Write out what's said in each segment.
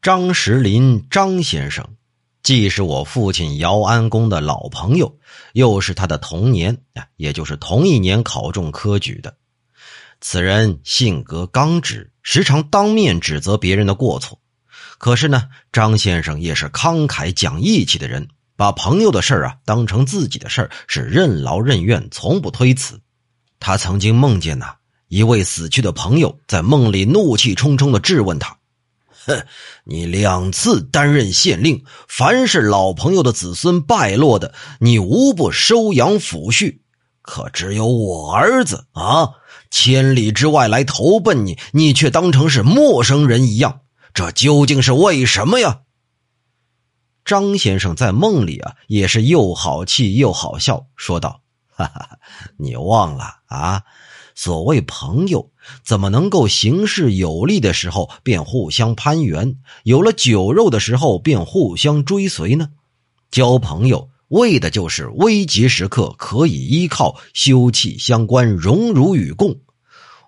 张石林张先生，既是我父亲姚安公的老朋友，又是他的同年啊，也就是同一年考中科举的。此人性格刚直，时常当面指责别人的过错。可是呢，张先生也是慷慨讲义气的人，把朋友的事儿啊当成自己的事儿，是任劳任怨，从不推辞。他曾经梦见呐，一位死去的朋友在梦里怒气冲冲的质问他。哼，你两次担任县令，凡是老朋友的子孙败落的，你无不收养抚恤。可只有我儿子啊，千里之外来投奔你，你却当成是陌生人一样，这究竟是为什么呀？张先生在梦里啊，也是又好气又好笑，说道：“哈哈，你忘了啊？”所谓朋友，怎么能够行事有利的时候便互相攀援，有了酒肉的时候便互相追随呢？交朋友为的就是危急时刻可以依靠，休戚相关，荣辱与共。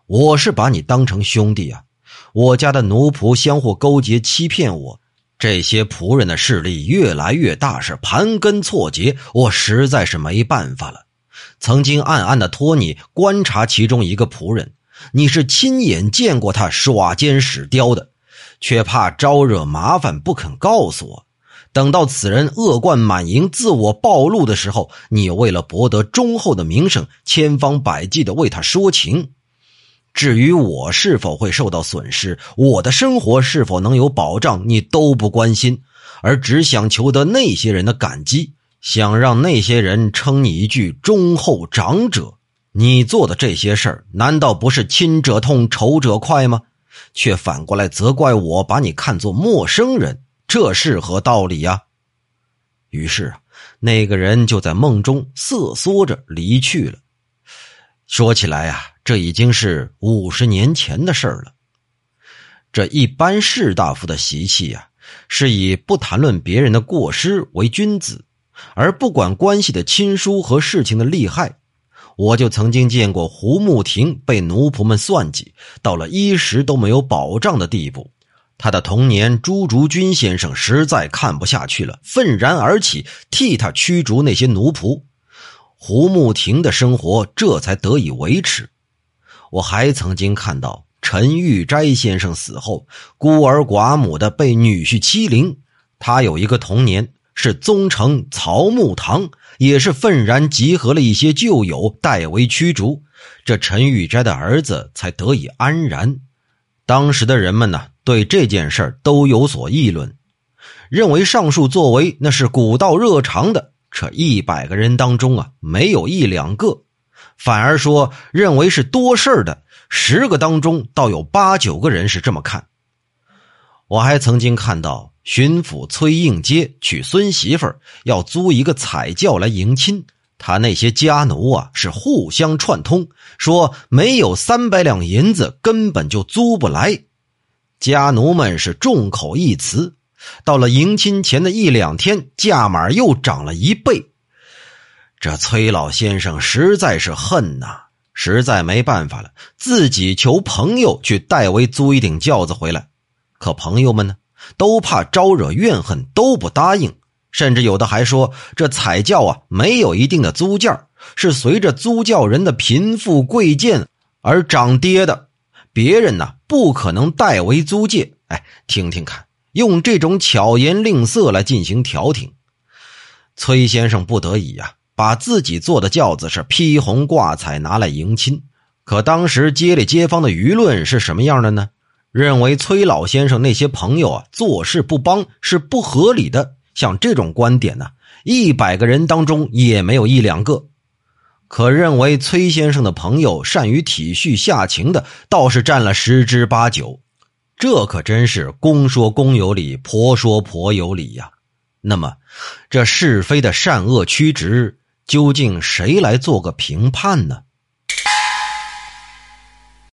我是把你当成兄弟啊！我家的奴仆相互勾结欺骗我，这些仆人的势力越来越大，是盘根错节，我实在是没办法了。曾经暗暗的托你观察其中一个仆人，你是亲眼见过他耍奸使刁的，却怕招惹麻烦不肯告诉我。等到此人恶贯满盈、自我暴露的时候，你为了博得忠厚的名声，千方百计的为他说情。至于我是否会受到损失，我的生活是否能有保障，你都不关心，而只想求得那些人的感激。想让那些人称你一句忠厚长者，你做的这些事儿难道不是亲者痛，仇者快吗？却反过来责怪我把你看作陌生人，这是何道理呀？于是啊，那个人就在梦中瑟缩着离去了。说起来呀，这已经是五十年前的事儿了。这一般士大夫的习气呀，是以不谈论别人的过失为君子。而不管关系的亲疏和事情的利害，我就曾经见过胡慕亭被奴仆们算计，到了衣食都没有保障的地步。他的童年朱竹君先生实在看不下去了，愤然而起，替他驱逐那些奴仆。胡慕亭的生活这才得以维持。我还曾经看到陈玉斋先生死后，孤儿寡母的被女婿欺凌，他有一个童年。是宗成曹木堂，也是愤然集合了一些旧友，代为驱逐。这陈玉斋的儿子才得以安然。当时的人们呢，对这件事都有所议论，认为上述作为那是古道热肠的。这一百个人当中啊，没有一两个，反而说认为是多事的。十个当中，倒有八九个人是这么看。我还曾经看到。巡抚崔应阶娶孙媳妇要租一个彩轿来迎亲，他那些家奴啊是互相串通，说没有三百两银子根本就租不来。家奴们是众口一词，到了迎亲前的一两天，价码又涨了一倍。这崔老先生实在是恨呐，实在没办法了，自己求朋友去代为租一顶轿子回来。可朋友们呢？都怕招惹怨恨，都不答应，甚至有的还说这彩轿啊没有一定的租价，是随着租轿人的贫富贵贱而涨跌的，别人呢不可能代为租借。哎，听听看，用这种巧言令色来进行调停。崔先生不得已呀，把自己坐的轿子是披红挂彩拿来迎亲。可当时街里街坊的舆论是什么样的呢？认为崔老先生那些朋友啊做事不帮是不合理的，像这种观点呢，一百个人当中也没有一两个。可认为崔先生的朋友善于体恤下情的，倒是占了十之八九。这可真是公说公有理，婆说婆有理呀。那么，这是非的善恶曲直，究竟谁来做个评判呢？